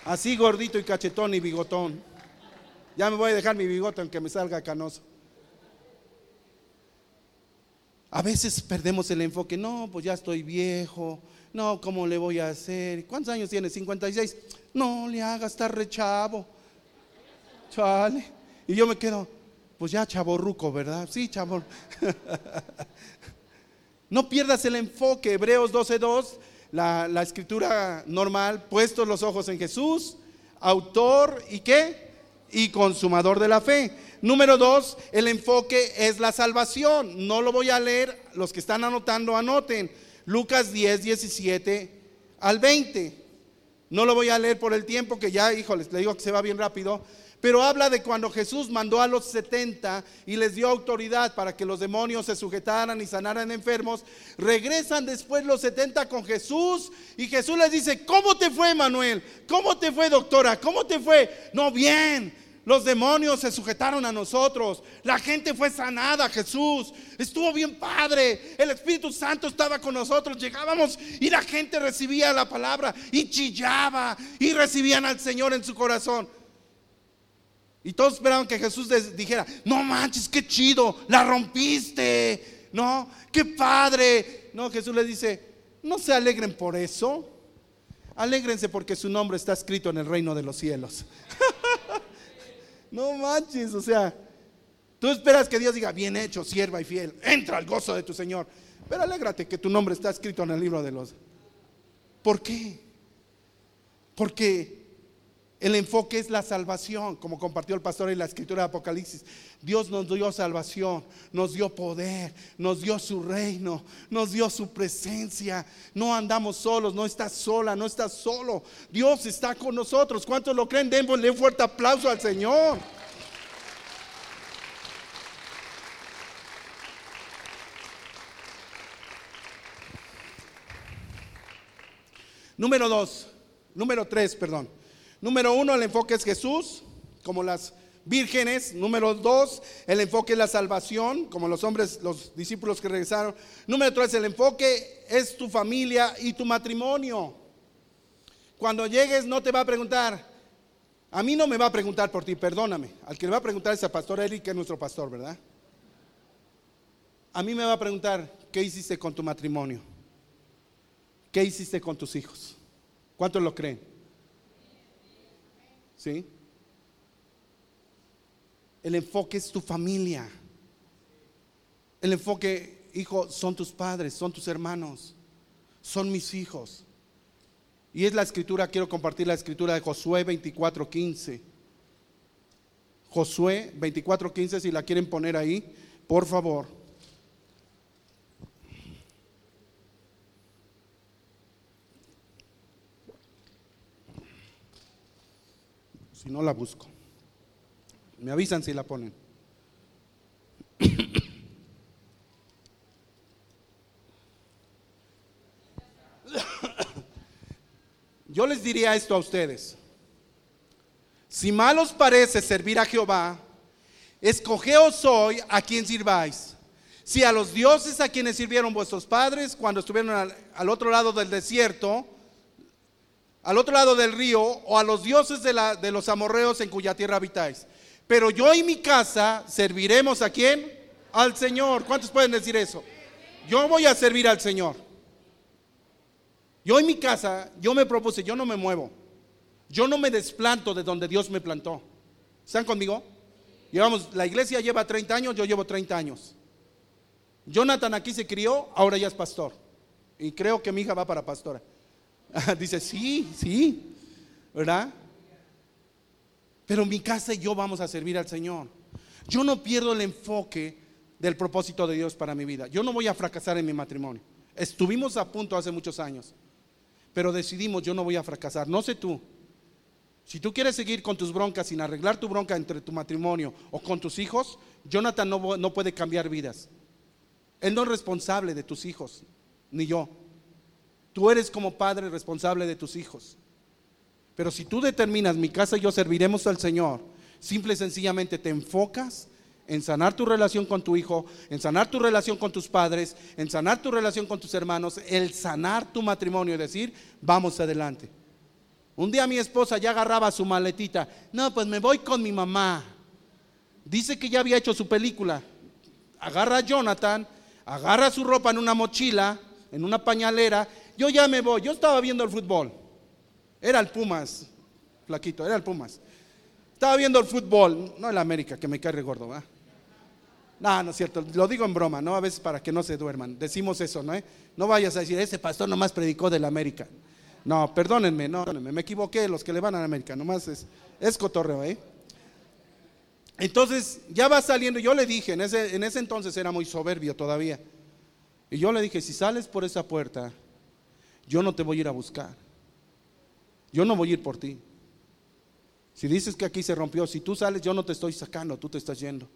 Así gordito y cachetón y bigotón. Ya me voy a dejar mi bigote aunque me salga canoso. A veces perdemos el enfoque. No, pues ya estoy viejo. No, ¿cómo le voy a hacer? ¿Cuántos años tiene? 56. No le haga, está rechavo. Chale. Y yo me quedo, pues ya chaborruco, ¿verdad? Sí, chabor. No pierdas el enfoque. Hebreos 12.2, la, la escritura normal, puestos los ojos en Jesús, autor y qué? Y consumador de la fe. Número dos, el enfoque es la salvación. No lo voy a leer, los que están anotando, anoten. Lucas 10, 17 al 20. No lo voy a leer por el tiempo que ya, híjoles, le digo que se va bien rápido. Pero habla de cuando Jesús mandó a los 70 y les dio autoridad para que los demonios se sujetaran y sanaran enfermos. Regresan después los 70 con Jesús y Jesús les dice, ¿cómo te fue Manuel? ¿Cómo te fue doctora? ¿Cómo te fue? No, bien. Los demonios se sujetaron a nosotros. La gente fue sanada, Jesús. Estuvo bien padre. El Espíritu Santo estaba con nosotros. Llegábamos y la gente recibía la palabra y chillaba y recibían al Señor en su corazón. Y todos esperaban que Jesús dijera, no manches, qué chido, la rompiste, no, qué padre. No, Jesús les dice, no se alegren por eso, alégrense porque su nombre está escrito en el reino de los cielos. no manches, o sea, tú esperas que Dios diga, bien hecho, sierva y fiel, entra al gozo de tu Señor. Pero alégrate que tu nombre está escrito en el libro de los... ¿Por qué? Porque el enfoque es la salvación, como compartió el pastor en la escritura de Apocalipsis. Dios nos dio salvación, nos dio poder, nos dio su reino, nos dio su presencia. No andamos solos, no estás sola, no estás solo. Dios está con nosotros. ¿Cuántos lo creen? Démosle un fuerte aplauso al Señor. Número dos, número tres, perdón. Número uno, el enfoque es Jesús, como las vírgenes. Número dos, el enfoque es la salvación, como los hombres, los discípulos que regresaron. Número tres, el enfoque es tu familia y tu matrimonio. Cuando llegues no te va a preguntar, a mí no me va a preguntar por ti, perdóname. Al que le va a preguntar es al pastor Eric, que es nuestro pastor, ¿verdad? A mí me va a preguntar, ¿qué hiciste con tu matrimonio? ¿Qué hiciste con tus hijos? ¿Cuántos lo creen? ¿Sí? El enfoque es tu familia. El enfoque, hijo, son tus padres, son tus hermanos, son mis hijos. Y es la escritura, quiero compartir la escritura de Josué 24:15. Josué 24:15, si la quieren poner ahí, por favor. Si no la busco. Me avisan si la ponen. Yo les diría esto a ustedes. Si mal os parece servir a Jehová, escogeos hoy a quien sirváis. Si a los dioses a quienes sirvieron vuestros padres cuando estuvieron al, al otro lado del desierto, al otro lado del río, o a los dioses de, la- de los amorreos en cuya tierra habitáis. Pero yo y mi casa serviremos a quién? Al Señor. ¿Cuántos pueden decir eso? Yo voy a servir al Señor. Yo en mi casa, yo me propuse, yo no me muevo. Yo no me desplanto de donde Dios me plantó. ¿Están conmigo? Llevamos, la iglesia lleva 30 años, yo llevo 30 años. Jonathan aquí se crió, ahora ya es pastor. Y creo que mi hija va para pastora. Dice, sí, sí, ¿verdad? Pero mi casa y yo vamos a servir al Señor. Yo no pierdo el enfoque del propósito de Dios para mi vida. Yo no voy a fracasar en mi matrimonio. Estuvimos a punto hace muchos años, pero decidimos, yo no voy a fracasar. No sé tú. Si tú quieres seguir con tus broncas sin arreglar tu bronca entre tu matrimonio o con tus hijos, Jonathan no, no puede cambiar vidas. Él no es responsable de tus hijos, ni yo. Tú eres como padre responsable de tus hijos. Pero si tú determinas, mi casa y yo serviremos al Señor, simple y sencillamente te enfocas en sanar tu relación con tu hijo, en sanar tu relación con tus padres, en sanar tu relación con tus hermanos, el sanar tu matrimonio y decir, vamos adelante. Un día mi esposa ya agarraba su maletita, no, pues me voy con mi mamá. Dice que ya había hecho su película. Agarra a Jonathan, agarra su ropa en una mochila, en una pañalera. Yo ya me voy, yo estaba viendo el fútbol. Era el Pumas, flaquito, era el Pumas. Estaba viendo el fútbol, no el América, que me cae gordo, ¿va? No, no es cierto, lo digo en broma, ¿no? A veces para que no se duerman. Decimos eso, ¿no? No vayas a decir, ese pastor nomás predicó del América. No, perdónenme, no, perdónenme, me equivoqué, los que le van a la América, nomás es, es cotorreo, ¿eh? Entonces, ya va saliendo, yo le dije, en ese, en ese entonces era muy soberbio todavía. Y yo le dije, si sales por esa puerta, yo no te voy a ir a buscar. Yo no voy a ir por ti. Si dices que aquí se rompió, si tú sales, yo no te estoy sacando, tú te estás yendo.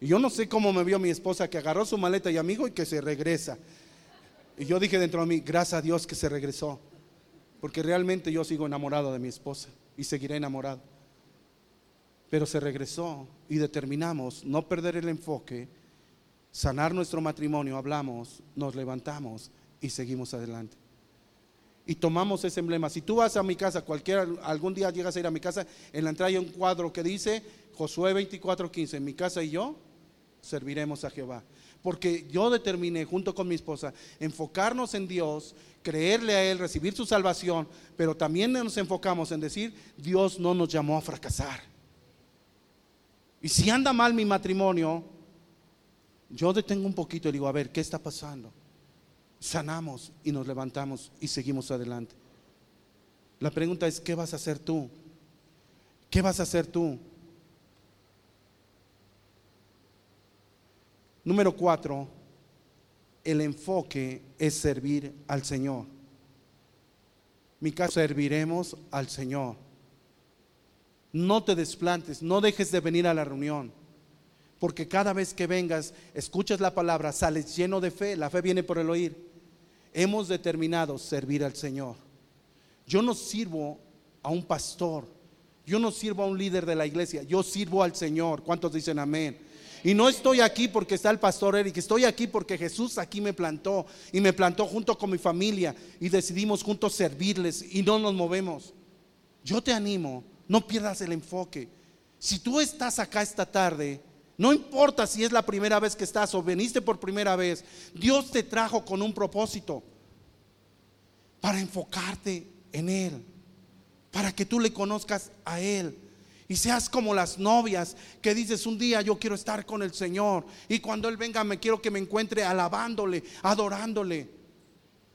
Y yo no sé cómo me vio mi esposa que agarró su maleta y amigo y que se regresa. Y yo dije dentro de mí, gracias a Dios que se regresó. Porque realmente yo sigo enamorado de mi esposa y seguiré enamorado. Pero se regresó y determinamos no perder el enfoque, sanar nuestro matrimonio, hablamos, nos levantamos y seguimos adelante. Y tomamos ese emblema. Si tú vas a mi casa, cualquier, algún día llegas a ir a mi casa, en la entrada hay un cuadro que dice Josué 24:15, en mi casa y yo serviremos a Jehová. Porque yo determiné junto con mi esposa enfocarnos en Dios, creerle a Él, recibir su salvación, pero también nos enfocamos en decir, Dios no nos llamó a fracasar. Y si anda mal mi matrimonio, yo detengo un poquito y digo, a ver, ¿qué está pasando? Sanamos y nos levantamos y seguimos adelante. La pregunta es, ¿qué vas a hacer tú? ¿Qué vas a hacer tú? Número cuatro, el enfoque es servir al Señor. Mi caso, serviremos al Señor. No te desplantes, no dejes de venir a la reunión, porque cada vez que vengas, escuchas la palabra, sales lleno de fe, la fe viene por el oír. Hemos determinado servir al Señor. Yo no sirvo a un pastor, yo no sirvo a un líder de la iglesia, yo sirvo al Señor. ¿Cuántos dicen amén? Y no estoy aquí porque está el pastor Eric, estoy aquí porque Jesús aquí me plantó y me plantó junto con mi familia y decidimos juntos servirles y no nos movemos. Yo te animo, no pierdas el enfoque. Si tú estás acá esta tarde, no importa si es la primera vez que estás o veniste por primera vez, Dios te trajo con un propósito para enfocarte en Él, para que tú le conozcas a Él. Y seas como las novias que dices un día yo quiero estar con el Señor. Y cuando Él venga me quiero que me encuentre alabándole, adorándole.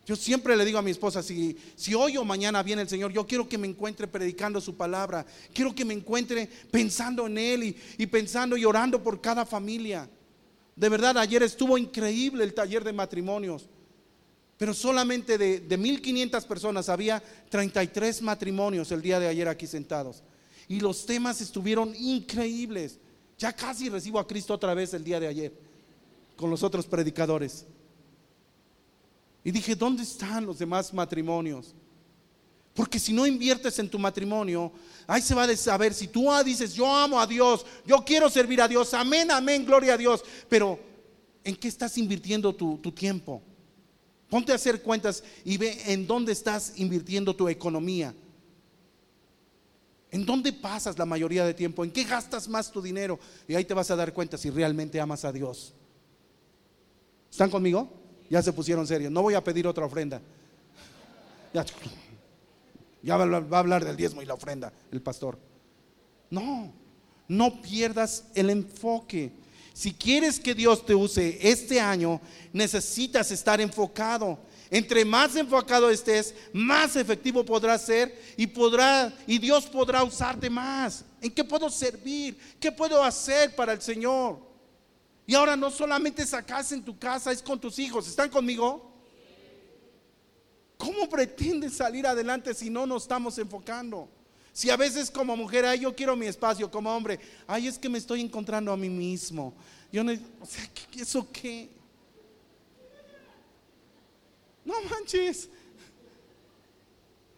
Yo siempre le digo a mi esposa, si, si hoy o mañana viene el Señor, yo quiero que me encuentre predicando su palabra, quiero que me encuentre pensando en Él y, y pensando y orando por cada familia. De verdad, ayer estuvo increíble el taller de matrimonios, pero solamente de, de 1500 personas había 33 matrimonios el día de ayer aquí sentados. Y los temas estuvieron increíbles. Ya casi recibo a Cristo otra vez el día de ayer con los otros predicadores. Y dije, ¿dónde están los demás matrimonios? Porque si no inviertes en tu matrimonio, ahí se va a saber si tú dices, yo amo a Dios, yo quiero servir a Dios, amén, amén, gloria a Dios. Pero, ¿en qué estás invirtiendo tu, tu tiempo? Ponte a hacer cuentas y ve en dónde estás invirtiendo tu economía. ¿En dónde pasas la mayoría de tiempo? ¿En qué gastas más tu dinero? Y ahí te vas a dar cuenta si realmente amas a Dios. ¿Están conmigo? Ya se pusieron serios. No voy a pedir otra ofrenda. Ya, va a hablar del diezmo y la ofrenda el pastor. No, no pierdas el enfoque. Si quieres que Dios te use este año, necesitas estar enfocado. Entre más enfocado estés, más efectivo podrás ser y podrá y Dios podrá usarte más. ¿En qué puedo servir? ¿Qué puedo hacer para el Señor? Y ahora no solamente es acá en tu casa, es con tus hijos. ¿Están conmigo? ¿Cómo pretendes salir adelante si no nos estamos enfocando? Si a veces como mujer, ay, yo quiero mi espacio, como hombre, ay, es que me estoy encontrando a mí mismo. Yo no, o sea, ¿eso qué? No manches.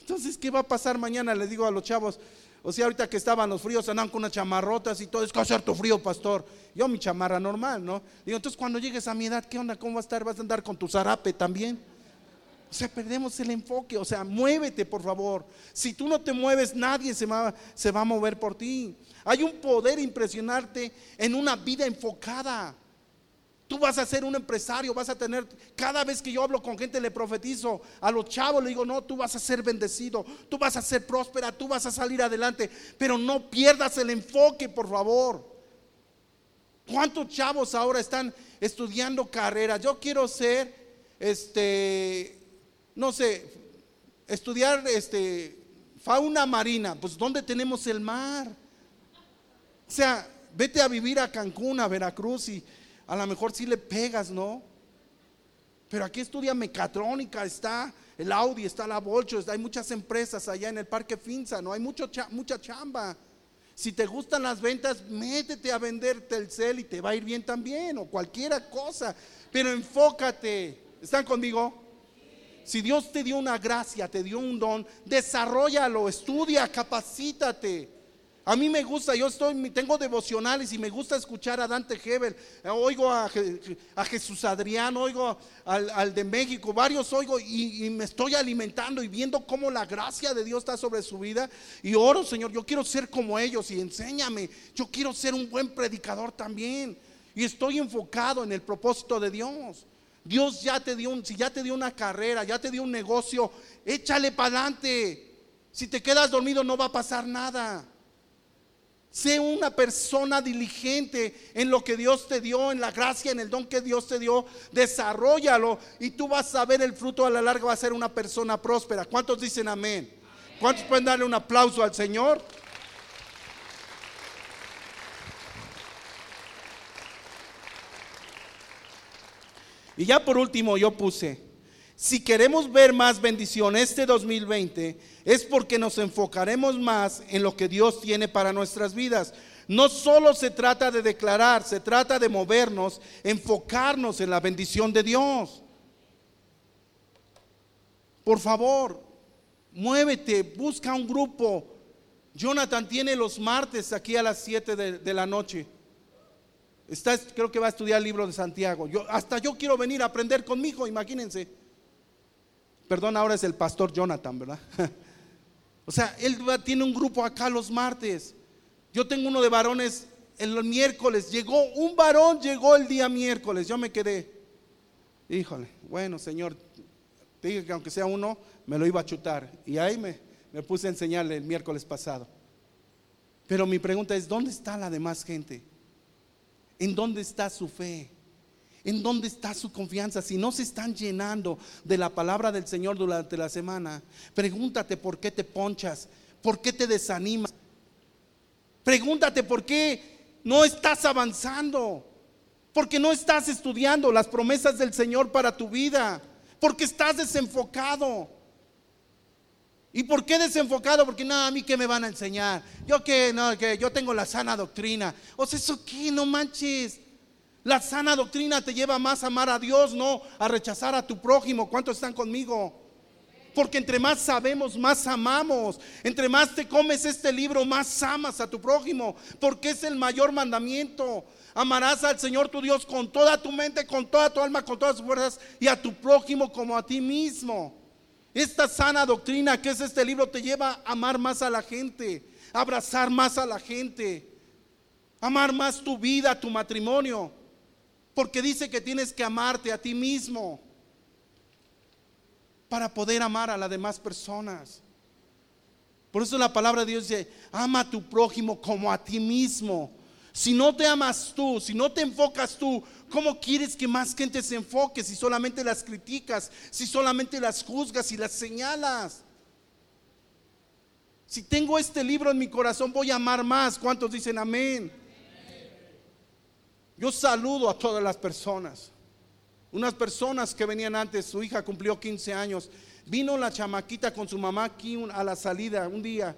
Entonces, ¿qué va a pasar mañana? Le digo a los chavos, o sea, ahorita que estaban los fríos, andaban con unas chamarrotas y todo, es que hacer tu frío, pastor. Yo mi chamarra normal, ¿no? Digo, entonces cuando llegues a mi edad, ¿qué onda? ¿Cómo vas a estar? ¿Vas a andar con tu zarape también? O sea, perdemos el enfoque. O sea, muévete, por favor. Si tú no te mueves, nadie se va, se va a mover por ti. Hay un poder impresionante en una vida enfocada. Tú vas a ser un empresario, vas a tener, cada vez que yo hablo con gente le profetizo, a los chavos le digo, no, tú vas a ser bendecido, tú vas a ser próspera, tú vas a salir adelante, pero no pierdas el enfoque, por favor. ¿Cuántos chavos ahora están estudiando carreras? Yo quiero ser, este, no sé, estudiar, este, fauna marina, pues ¿dónde tenemos el mar? O sea, vete a vivir a Cancún, a Veracruz y a lo mejor sí le pegas, ¿no? Pero aquí estudia mecatrónica, está el Audi, está la Bolcho, hay muchas empresas allá en el Parque Finza, ¿no? Hay mucho, mucha chamba. Si te gustan las ventas, métete a vender Telcel y te va a ir bien también, o cualquiera cosa. Pero enfócate. ¿Están conmigo? Si Dios te dio una gracia, te dio un don, desarrollalo, estudia, capacítate. A mí me gusta, yo estoy, tengo devocionales y me gusta escuchar a Dante Hebel, oigo a, Jesús Adrián, oigo al, de México, varios oigo y, y, me estoy alimentando y viendo cómo la gracia de Dios está sobre su vida. Y oro, Señor, yo quiero ser como ellos y enséñame, yo quiero ser un buen predicador también. Y estoy enfocado en el propósito de Dios. Dios ya te dio, un, si ya te dio una carrera, ya te dio un negocio, échale para adelante. Si te quedas dormido no va a pasar nada. Sé una persona diligente en lo que Dios te dio, en la gracia, en el don que Dios te dio. Desarrollalo y tú vas a ver el fruto a la larga, va a ser una persona próspera. ¿Cuántos dicen amén? ¿Cuántos pueden darle un aplauso al Señor? Y ya por último yo puse, si queremos ver más bendición este 2020, es porque nos enfocaremos más en lo que Dios tiene para nuestras vidas. No solo se trata de declarar, se trata de movernos, enfocarnos en la bendición de Dios. Por favor, muévete, busca un grupo. Jonathan tiene los martes aquí a las 7 de, la noche. Creo que va a estudiar el libro de Santiago. Yo, hasta yo quiero venir a aprender conmigo, imagínense. Perdón, ahora es el pastor Jonathan, ¿verdad? o sea, él tiene un grupo acá los martes. Yo tengo uno de varones el miércoles. Llegó un varón, llegó el día miércoles. Yo me quedé. Híjole, bueno, Señor, te dije que aunque sea uno, me lo iba a chutar. Y ahí me, me puse a enseñarle el miércoles pasado. Pero mi pregunta es, ¿dónde está la demás gente? ¿En dónde está su fe? ¿En dónde está su confianza? Si no se están llenando de la palabra del Señor durante la semana, pregúntate por qué te ponchas, por qué te desanimas. Pregúntate por qué no estás avanzando, porque no estás estudiando las promesas del Señor para tu vida, porque estás desenfocado. ¿Y por qué desenfocado? Porque no, a mí qué me van a enseñar. Yo que no, que yo tengo la sana doctrina. O sea, eso qué, no manches. La sana doctrina te lleva más a amar a Dios, no a rechazar a tu prójimo. ¿Cuántos están conmigo? Porque entre más sabemos, más amamos. Entre más te comes este libro, más amas a tu prójimo. Porque es el mayor mandamiento. Amarás al Señor tu Dios con toda tu mente, con toda tu alma, con todas tus fuerzas y a tu prójimo como a ti mismo. Esta sana doctrina que es este libro te lleva a amar más a la gente, abrazar más a la gente, amar más tu vida, tu matrimonio. Porque dice que tienes que amarte a ti mismo para poder amar a las demás personas. Por eso la palabra de Dios dice, ama a tu prójimo como a ti mismo. Si no te amas tú, si no te enfocas tú, ¿cómo quieres que más gente se enfoque si solamente las criticas, si solamente las juzgas y las señalas? Si tengo este libro en mi corazón, voy a amar más. ¿Cuántos dicen amén? Yo saludo a todas las personas. Unas personas que venían antes, su hija cumplió 15 años. Vino la chamaquita con su mamá aquí a la salida un día,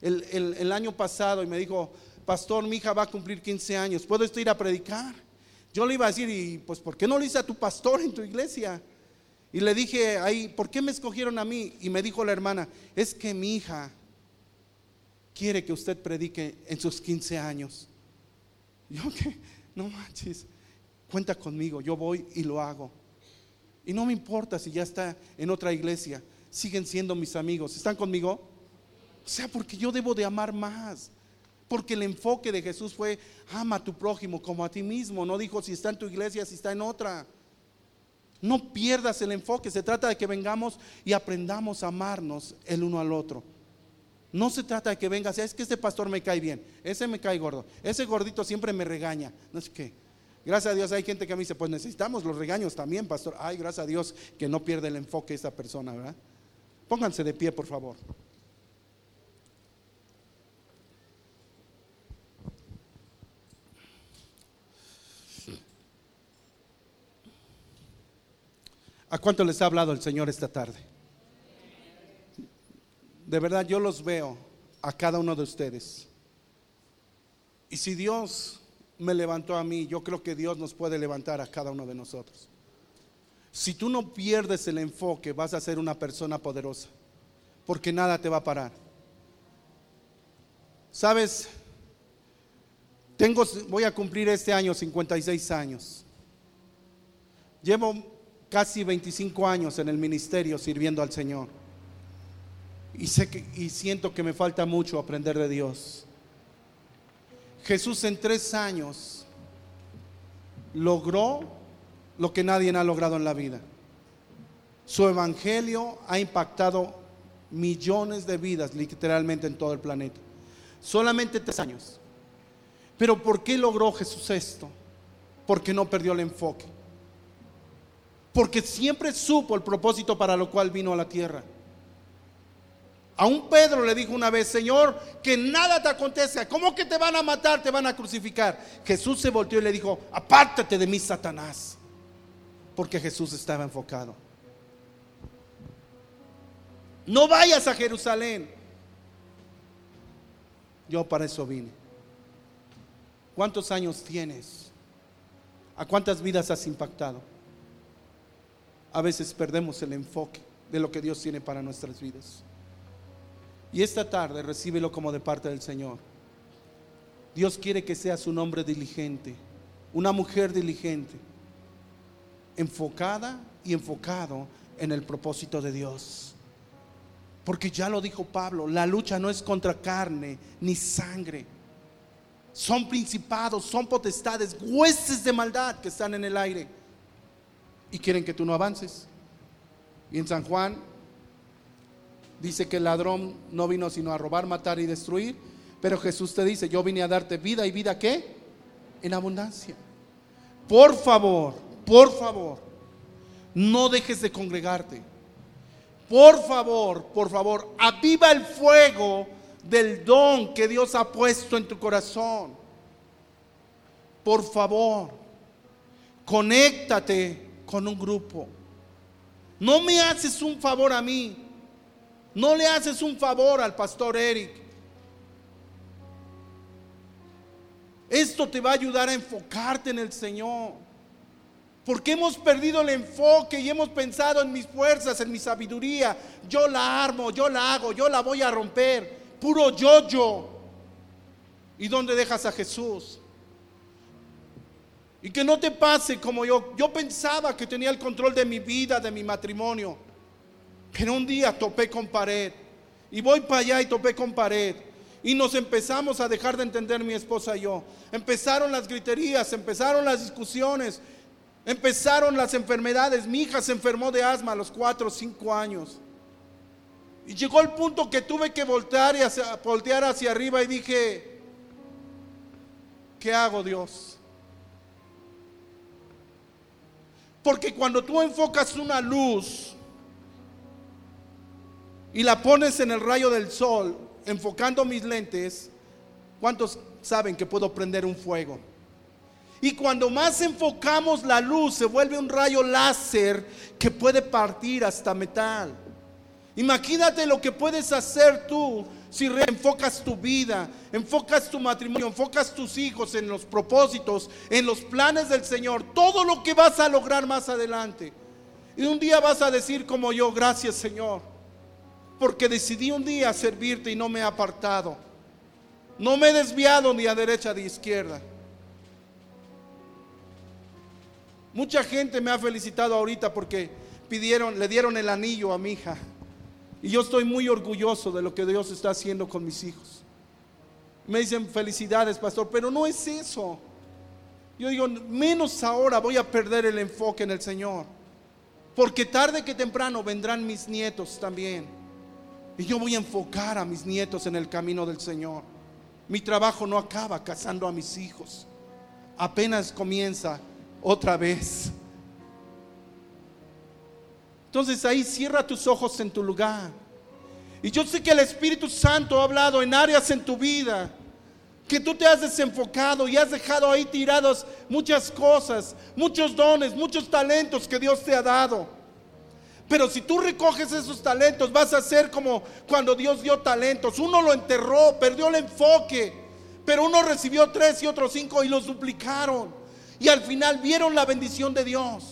el, año pasado, y me dijo, pastor, mi hija va a cumplir 15 años, ¿puedo ir a predicar? Yo le iba a decir, y pues, ¿por qué no le hice a tu pastor en tu iglesia? Y le dije ahí, ¿por qué me escogieron a mí? Y me dijo la hermana, es que mi hija quiere que usted predique en sus 15 años. Yo, ¿qué? No manches, cuenta conmigo, yo voy y lo hago. Y no me importa si ya está en otra iglesia, siguen siendo mis amigos. ¿Están conmigo? O sea, porque yo debo de amar más. Porque el enfoque de Jesús fue, ama a tu prójimo como a ti mismo. No dijo si está en tu iglesia, si está en otra. No pierdas el enfoque. Se trata de que vengamos y aprendamos a amarnos el uno al otro. No se trata de que vengas, es que este pastor me cae bien, ese me cae gordo, ese gordito siempre me regaña. No sé qué. Gracias a Dios hay gente que me dice, pues necesitamos los regaños también, pastor. Ay, gracias a Dios que no pierde el enfoque esta persona, ¿verdad? Pónganse de pie, por favor. ¿A cuánto les ha hablado el Señor esta tarde? De verdad yo los veo a cada uno de ustedes. Y si Dios me levantó a mí, yo creo que Dios nos puede levantar a cada uno de nosotros. Si tú no pierdes el enfoque, vas a ser una persona poderosa, porque nada te va a parar. Sabes, tengo, voy a cumplir este año 56 años. Llevo casi 25 años en el ministerio sirviendo al Señor. Y, sé que, y siento que me falta mucho aprender de Dios. Jesús en tres años logró lo que nadie ha logrado en la vida. Su evangelio ha impactado millones de vidas literalmente en todo el planeta. Solamente tres años. Pero ¿por qué logró Jesús esto? Porque no perdió el enfoque. Porque siempre supo el propósito para lo cual vino a la tierra. A un Pedro le dijo una vez, Señor, que nada te acontezca. ¿Cómo que te van a matar, te van a crucificar? Jesús se volteó y le dijo, apártate de mí, Satanás. Porque Jesús estaba enfocado. No vayas a Jerusalén. Yo para eso vine. ¿Cuántos años tienes? ¿A cuántas vidas has impactado? A veces perdemos el enfoque de lo que Dios tiene para nuestras vidas. Y esta tarde recíbelo como de parte del Señor. Dios quiere que seas un hombre diligente, una mujer diligente, enfocada y enfocado en el propósito de Dios. Porque ya lo dijo Pablo, la lucha no es contra carne ni sangre. Son principados, son potestades, huestes de maldad que están en el aire y quieren que tú no avances. Y en San Juan dice que el ladrón no vino sino a robar, matar y destruir. Pero Jesús te dice, yo vine a darte vida y vida qué? En abundancia. Por favor, por favor, no dejes de congregarte. Por favor, por favor, aviva el fuego del don que Dios ha puesto en tu corazón. Por favor, conéctate con un grupo. No me haces un favor a mí. No le haces un favor al pastor Eric. Esto te va a ayudar a enfocarte en el Señor. Porque hemos perdido el enfoque y hemos pensado en mis fuerzas, en mi sabiduría. Yo la armo, yo la hago, yo la voy a romper. Puro yo-yo. ¿Y dónde dejas a Jesús? Y que no te pase como yo. Yo pensaba que tenía el control de mi vida, de mi matrimonio. Pero un día topé con pared. Y voy para allá y topé con pared. Y nos empezamos a dejar de entender mi esposa y yo. Empezaron las griterías, empezaron las discusiones, empezaron las enfermedades. Mi hija se enfermó de asma a los 4 o 5 años. Y llegó el punto que tuve que voltear, y voltear hacia arriba y dije, ¿qué hago Dios? Porque cuando tú enfocas una luz y la pones en el rayo del sol, enfocando mis lentes, ¿cuántos saben que puedo prender un fuego? Y cuando más enfocamos la luz, se vuelve un rayo láser que puede partir hasta metal. Imagínate lo que puedes hacer tú si reenfocas tu vida, enfocas tu matrimonio, enfocas tus hijos en los propósitos, en los planes del Señor, todo lo que vas a lograr más adelante. Y un día vas a decir como yo, gracias Señor, porque decidí un día servirte y no me he apartado. No me he desviado ni a derecha ni a izquierda. Mucha gente me ha felicitado ahorita porque pidieron, le dieron el anillo a mi hija. Y yo estoy muy orgulloso de lo que Dios está haciendo con mis hijos. Me dicen felicidades, pastor, pero no es eso. Yo digo, menos ahora voy a perder el enfoque en el Señor. Porque tarde que temprano vendrán mis nietos también. Y yo voy a enfocar a mis nietos en el camino del Señor. Mi trabajo no acaba casando a mis hijos. Apenas comienza otra vez. Entonces ahí cierra tus ojos en tu lugar. Y yo sé que el Espíritu Santo ha hablado en áreas en tu vida que tú te has desenfocado y has dejado ahí tirados muchas cosas, muchos dones, muchos talentos que Dios te ha dado. Pero si tú recoges esos talentos, vas a ser como cuando Dios dio talentos. Uno lo enterró, perdió el enfoque, pero uno recibió tres y otros cinco y los duplicaron. Y al final vieron la bendición de Dios.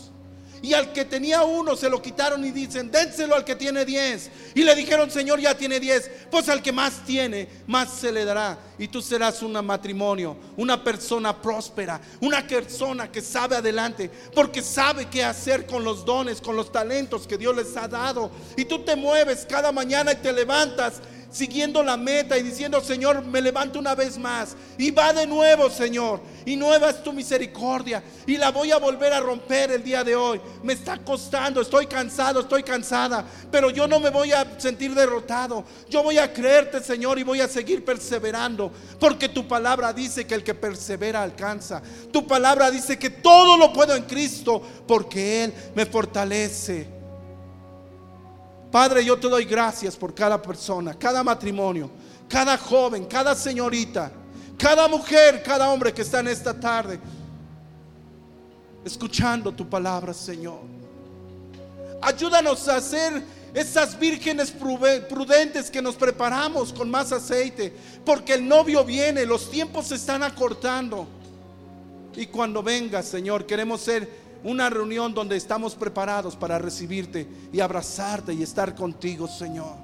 Y al que tenía uno se lo quitaron y dicen, dénselo al que tiene diez. Y le dijeron, Señor, ya tiene diez. Pues al que más tiene, más se le dará. Y tú serás un matrimonio, una persona próspera, una persona que sabe adelante, porque sabe qué hacer con los dones, con los talentos que Dios les ha dado. Y tú te mueves cada mañana y te levantas siguiendo la meta y diciendo, Señor, me levanto una vez más. Y va de nuevo, Señor. Y nueva es tu misericordia. Y la voy a volver a romper el día de hoy. Me está costando, estoy cansado, estoy cansada. Pero yo no me voy a sentir derrotado. Yo voy a creerte, Señor, y voy a seguir perseverando. Porque tu palabra dice que el que persevera alcanza. Tu palabra dice que todo lo puedo en Cristo porque Él me fortalece. Padre, yo te doy gracias por cada persona, cada matrimonio, cada joven, cada señorita, cada mujer, cada hombre que está en esta tarde escuchando tu palabra, Señor. Ayúdanos a ser esas vírgenes prudentes que nos preparamos con más aceite, porque el novio viene, los tiempos se están acortando. Y cuando venga, Señor, queremos ser una reunión donde estamos preparados para recibirte y abrazarte y estar contigo, Señor.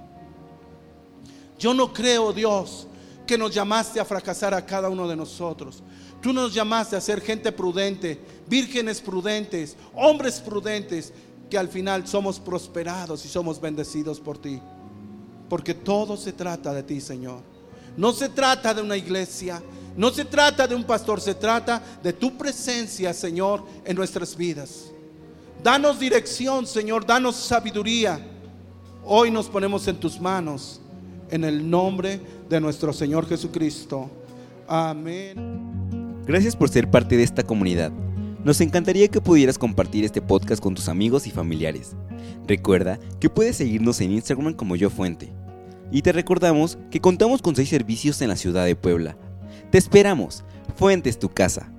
Yo no creo, Dios, que nos llamaste a fracasar a cada uno de nosotros. Tú nos llamaste a ser gente prudente, vírgenes prudentes, hombres prudentes, que al final somos prosperados y somos bendecidos por ti. Porque todo se trata de ti, Señor. No se trata de una iglesia, no se trata de un pastor, se trata de tu presencia, Señor, en nuestras vidas. Danos dirección, Señor, danos sabiduría. Hoy nos ponemos en tus manos, en el nombre de nuestro Señor Jesucristo. Amén. Gracias por ser parte de esta comunidad. Nos encantaría que pudieras compartir este podcast con tus amigos y familiares. Recuerda que puedes seguirnos en Instagram como Yo Fuente. Y te recordamos que contamos con seis servicios en la ciudad de Puebla. Te esperamos. Fuente es tu casa.